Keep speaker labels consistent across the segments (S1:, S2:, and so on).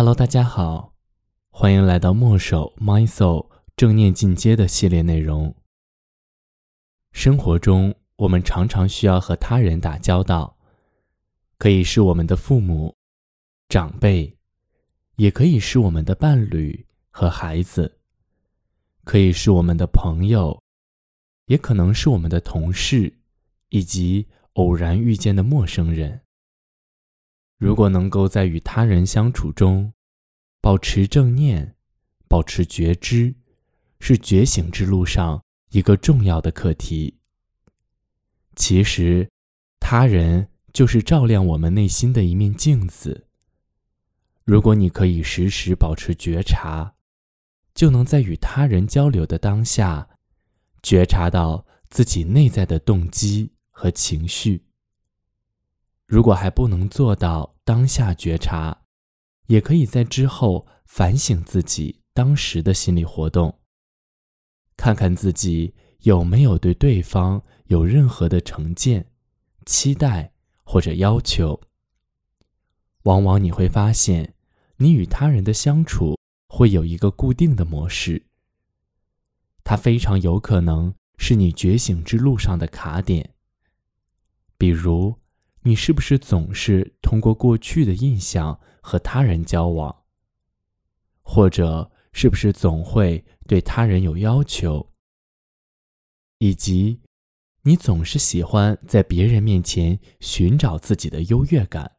S1: Hello，大家好，欢迎来到墨守 My Soul 正念进阶的系列内容。生活中，我们常常需要和他人打交道，可以是我们的父母、长辈，也可以是我们的伴侣和孩子，可以是我们的朋友，也可能是我们的同事，以及偶然遇见的陌生人。如果能够在与他人相处中，保持正念，保持觉知，是觉醒之路上一个重要的课题。其实，他人就是照亮我们内心的一面镜子。如果你可以时时保持觉察，就能在与他人交流的当下，觉察到自己内在的动机和情绪。如果还不能做到当下觉察，也可以在之后反省自己当时的心理活动，看看自己有没有对对方有任何的成见、期待或者要求。往往你会发现，你与他人的相处会有一个固定的模式，它非常有可能是你觉醒之路上的卡点，比如。你是不是总是通过过去的印象和他人交往？或者是不是总会对他人有要求？以及，你总是喜欢在别人面前寻找自己的优越感？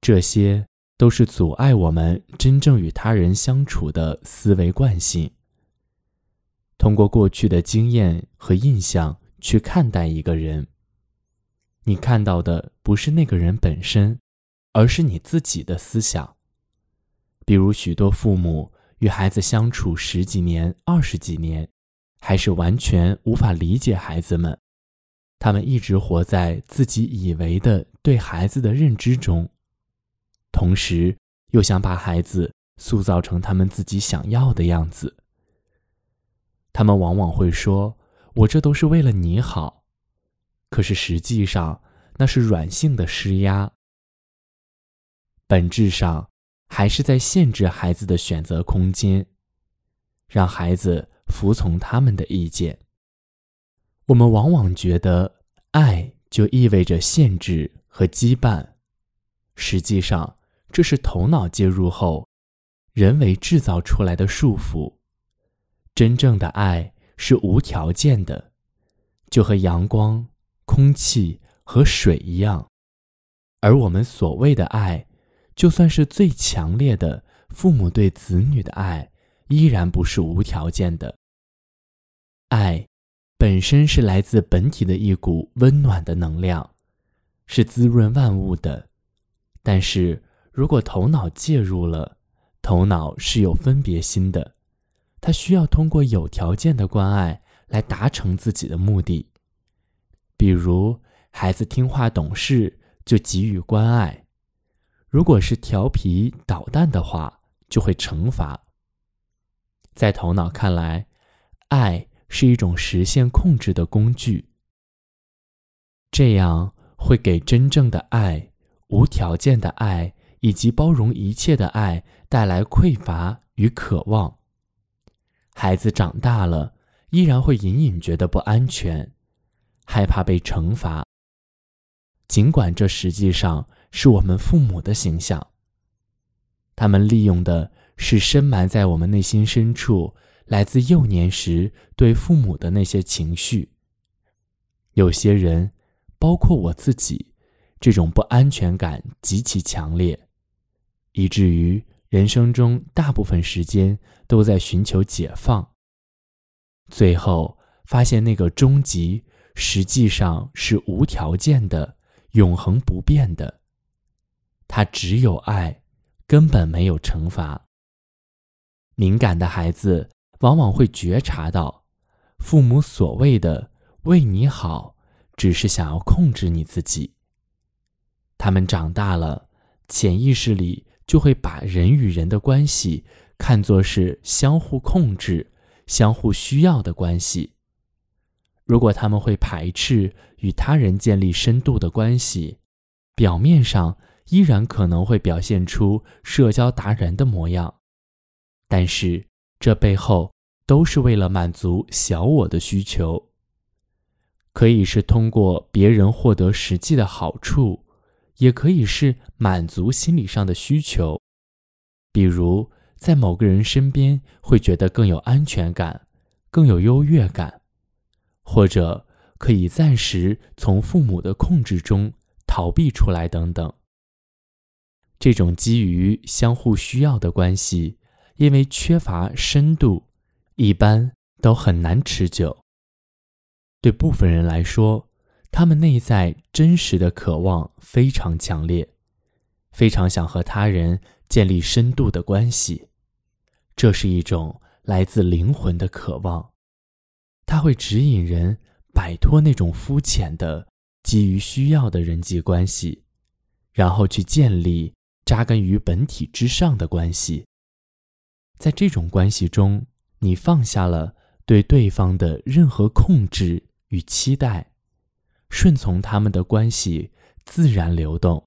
S1: 这些都是阻碍我们真正与他人相处的思维惯性。通过过去的经验和印象去看待一个人。你看到的不是那个人本身，而是你自己的思想。比如，许多父母与孩子相处十几年、二十几年，还是完全无法理解孩子们。他们一直活在自己以为的对孩子的认知中，同时又想把孩子塑造成他们自己想要的样子。他们往往会说：“我这都是为了你好。”可是实际上，那是软性的施压。本质上，还是在限制孩子的选择空间，让孩子服从他们的意见。我们往往觉得爱就意味着限制和羁绊，实际上，这是头脑介入后，人为制造出来的束缚。真正的爱是无条件的，就和阳光。空气和水一样，而我们所谓的爱，就算是最强烈的父母对子女的爱，依然不是无条件的。爱本身是来自本体的一股温暖的能量，是滋润万物的。但是如果头脑介入了，头脑是有分别心的，它需要通过有条件的关爱来达成自己的目的。比如，孩子听话懂事，就给予关爱；如果是调皮捣蛋的话，就会惩罚。在头脑看来，爱是一种实现控制的工具，这样会给真正的爱、无条件的爱以及包容一切的爱带来匮乏与渴望。孩子长大了，依然会隐隐觉得不安全。害怕被惩罚，尽管这实际上是我们父母的形象。他们利用的是深埋在我们内心深处、来自幼年时对父母的那些情绪。有些人，包括我自己，这种不安全感极其强烈，以至于人生中大部分时间都在寻求解放。最后发现那个终极。实际上是无条件的、永恒不变的。他只有爱，根本没有惩罚。敏感的孩子往往会觉察到，父母所谓的“为你好”，只是想要控制你自己。他们长大了，潜意识里就会把人与人的关系看作是相互控制、相互需要的关系。如果他们会排斥与他人建立深度的关系，表面上依然可能会表现出社交达人的模样，但是这背后都是为了满足小我的需求。可以是通过别人获得实际的好处，也可以是满足心理上的需求，比如在某个人身边会觉得更有安全感、更有优越感，或者可以暂时从父母的控制中逃避出来等等。这种基于相互需要的关系，因为缺乏深度，一般都很难持久。对部分人来说，他们内在真实的渴望非常强烈，非常想和他人建立深度的关系。这是一种来自灵魂的渴望，它会指引人摆脱那种肤浅的基于需要的人际关系，然后去建立扎根于本体之上的关系。在这种关系中，你放下了对对方的任何控制。与期待，顺从他们的关系自然流动。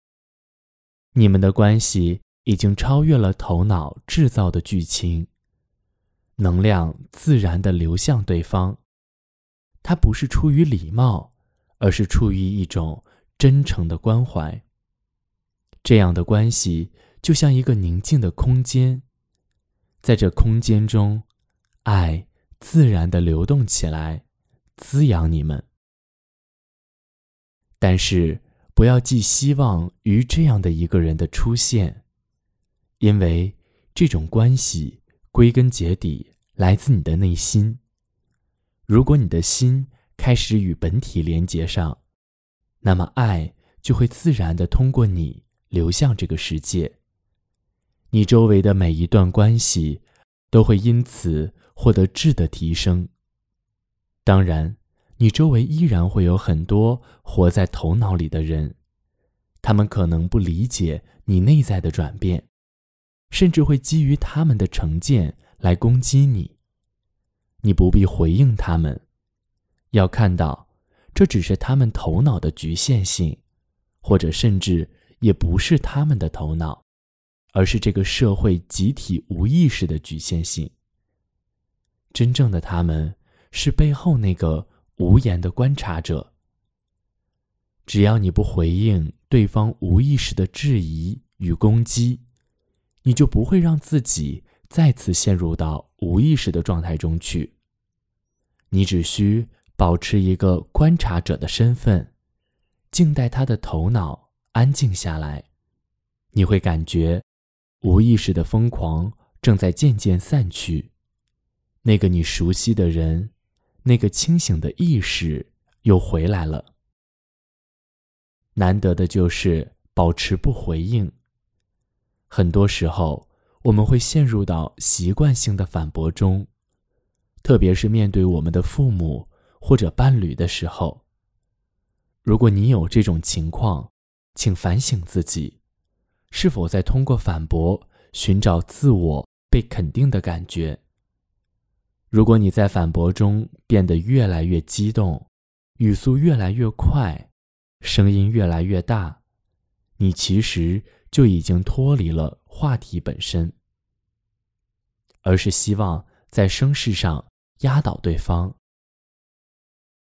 S1: 你们的关系已经超越了头脑制造的剧情，能量自然的流向对方。他不是出于礼貌，而是出于一种真诚的关怀。这样的关系就像一个宁静的空间，在这空间中，爱自然的流动起来。滋养你们，但是不要寄希望于这样的一个人的出现，因为这种关系归根结底来自你的内心。如果你的心开始与本体连接上，那么爱就会自然的通过你流向这个世界。你周围的每一段关系都会因此获得质的提升。当然，你周围依然会有很多活在头脑里的人，他们可能不理解你内在的转变，甚至会基于他们的成见来攻击你。你不必回应他们，要看到，这只是他们头脑的局限性，或者甚至也不是他们的头脑，而是这个社会集体无意识的局限性。真正的他们。是背后那个无言的观察者。只要你不回应对方无意识的质疑与攻击，你就不会让自己再次陷入到无意识的状态中去。你只需保持一个观察者的身份，静待他的头脑安静下来，你会感觉无意识的疯狂正在渐渐散去。那个你熟悉的人。那个清醒的意识又回来了。难得的就是保持不回应。很多时候，我们会陷入到习惯性的反驳中，特别是面对我们的父母或者伴侣的时候。如果你有这种情况，请反省自己，是否在通过反驳寻找自我被肯定的感觉。如果你在反驳中变得越来越激动，语速越来越快，声音越来越大，你其实就已经脱离了话题本身，而是希望在声势上压倒对方，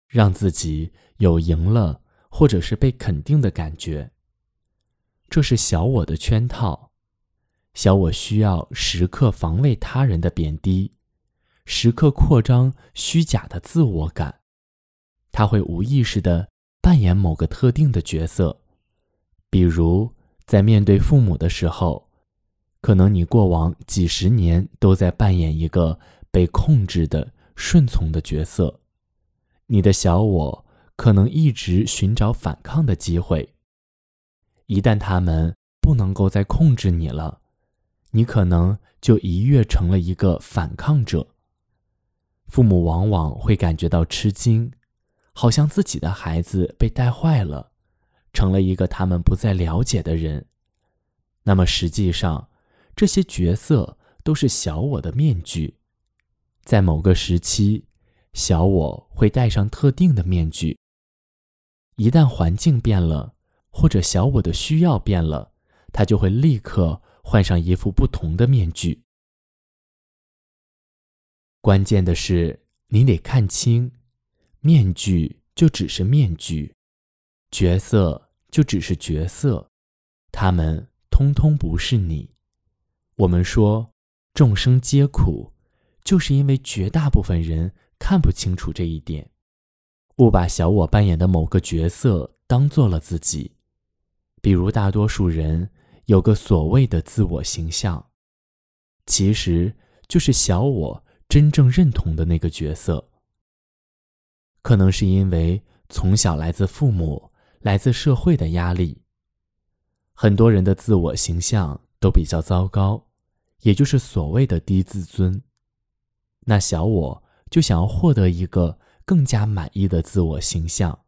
S1: 让自己有赢了或者是被肯定的感觉。这是小我的圈套，小我需要时刻防卫他人的贬低。时刻扩张虚假的自我感，他会无意识地扮演某个特定的角色，比如在面对父母的时候，可能你过往几十年都在扮演一个被控制的顺从的角色，你的小我可能一直寻找反抗的机会。一旦他们不能够再控制你了，你可能就一跃成了一个反抗者。父母往往会感觉到吃惊，好像自己的孩子被带坏了，成了一个他们不再了解的人。那么实际上，这些角色都是小我的面具。在某个时期，小我会戴上特定的面具。一旦环境变了，或者小我的需要变了，他就会立刻换上一副不同的面具。关键的是，你得看清，面具就只是面具，角色就只是角色，他们通通不是你。我们说众生皆苦，就是因为绝大部分人看不清楚这一点，误把小我扮演的某个角色当做了自己。比如，大多数人有个所谓的自我形象，其实就是小我。真正认同的那个角色，可能是因为从小来自父母、来自社会的压力。很多人的自我形象都比较糟糕，也就是所谓的低自尊。那小我就想要获得一个更加满意的自我形象。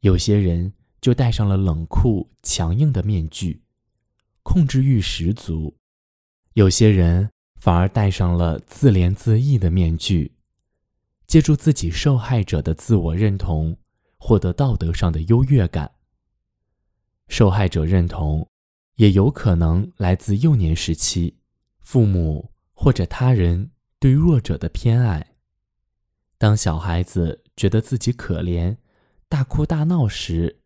S1: 有些人就戴上了冷酷强硬的面具，控制欲十足；有些人。反而戴上了自怜自艾的面具，借助自己受害者的自我认同，获得道德上的优越感。受害者认同，也有可能来自幼年时期，父母或者他人对弱者的偏爱。当小孩子觉得自己可怜，大哭大闹时，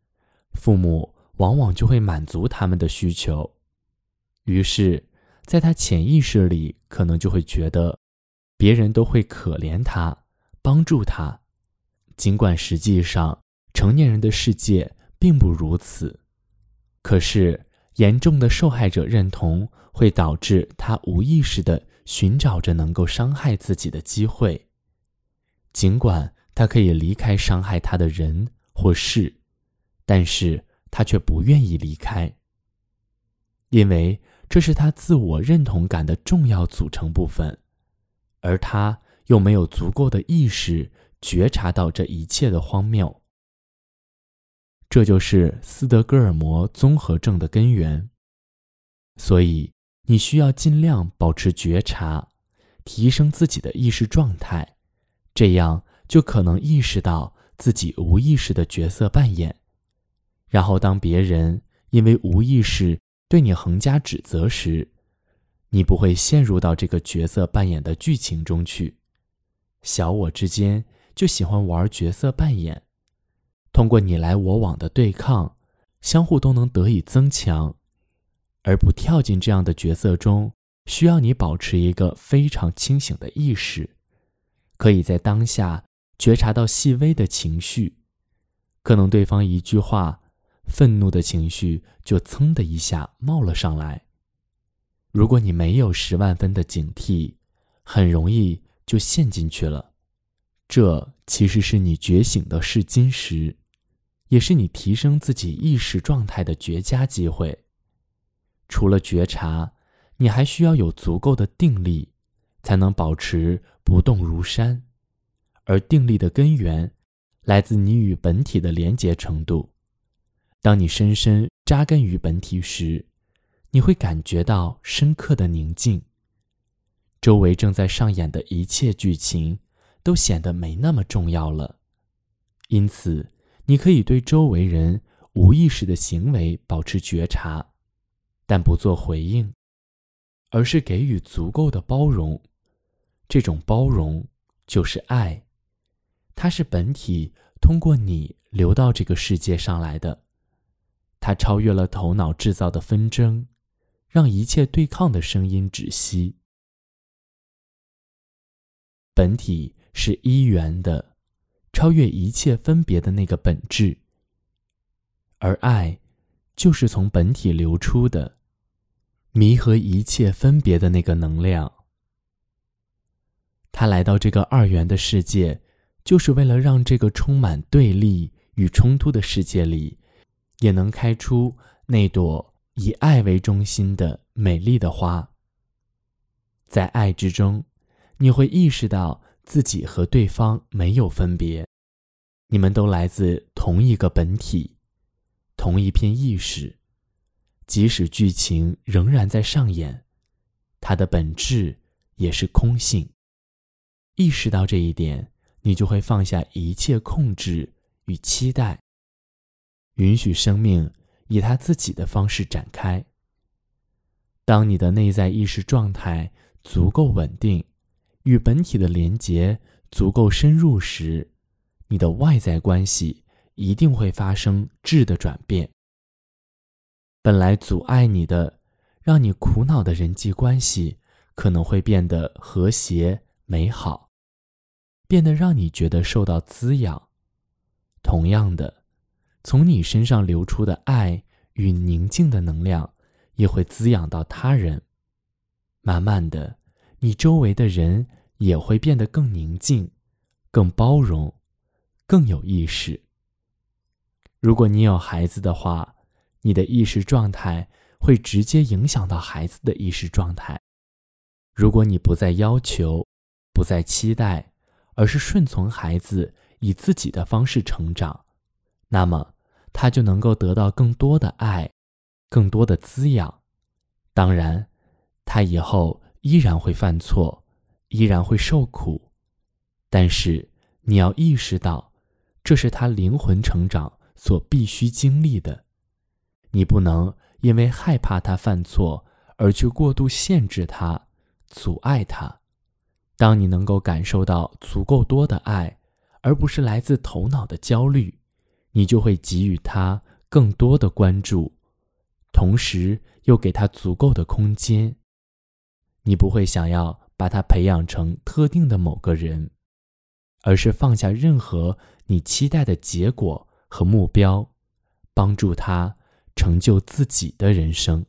S1: 父母往往就会满足他们的需求，于是。在他潜意识里，可能就会觉得，别人都会可怜他，帮助他，尽管实际上成年人的世界并不如此。可是，严重的受害者认同会导致他无意识的寻找着能够伤害自己的机会，尽管他可以离开伤害他的人或事，但是他却不愿意离开，因为。这是他自我认同感的重要组成部分，而他又没有足够的意识觉察到这一切的荒谬。这就是斯德哥尔摩综合症的根源。所以，你需要尽量保持觉察，提升自己的意识状态，这样就可能意识到自己无意识的角色扮演。然后，当别人因为无意识，对你横加指责时，你不会陷入到这个角色扮演的剧情中去。小我之间就喜欢玩角色扮演，通过你来我往的对抗，相互都能得以增强，而不跳进这样的角色中，需要你保持一个非常清醒的意识，可以在当下觉察到细微的情绪，可能对方一句话。愤怒的情绪就噌的一下冒了上来。如果你没有十万分的警惕，很容易就陷进去了。这其实是你觉醒的试金石，也是你提升自己意识状态的绝佳机会。除了觉察，你还需要有足够的定力，才能保持不动如山。而定力的根源，来自你与本体的连结程度。当你深深扎根于本体时，你会感觉到深刻的宁静。周围正在上演的一切剧情都显得没那么重要了，因此你可以对周围人无意识的行为保持觉察，但不做回应，而是给予足够的包容。这种包容就是爱，它是本体通过你流到这个世界上来的。它超越了头脑制造的纷争，让一切对抗的声音止息。本体是一元的，超越一切分别的那个本质。而爱，就是从本体流出的，弥合一切分别的那个能量。他来到这个二元的世界，就是为了让这个充满对立与冲突的世界里。也能开出那朵以爱为中心的美丽的花。在爱之中，你会意识到自己和对方没有分别，你们都来自同一个本体，同一片意识。即使剧情仍然在上演，它的本质也是空性。意识到这一点，你就会放下一切控制与期待。允许生命以他自己的方式展开。当你的内在意识状态足够稳定，与本体的连结足够深入时，你的外在关系一定会发生质的转变。本来阻碍你的、让你苦恼的人际关系，可能会变得和谐美好，变得让你觉得受到滋养。同样的，从你身上流出的爱与宁静的能量，也会滋养到他人。慢慢的，你周围的人也会变得更宁静、更包容、更有意识。如果你有孩子的话，你的意识状态会直接影响到孩子的意识状态。如果你不再要求，不再期待，而是顺从孩子以自己的方式成长，那么他就能够得到更多的爱，更多的滋养。当然，他以后依然会犯错，依然会受苦，但是你要意识到，这是他灵魂成长所必须经历的。你不能因为害怕他犯错而去过度限制他、阻碍他。当你能够感受到足够多的爱，而不是来自头脑的焦虑，你就会给予他更多的关注，同时又给他足够的空间。你不会想要把他培养成特定的某个人，而是放下任何你期待的结果和目标，帮助他。成就自己的人生。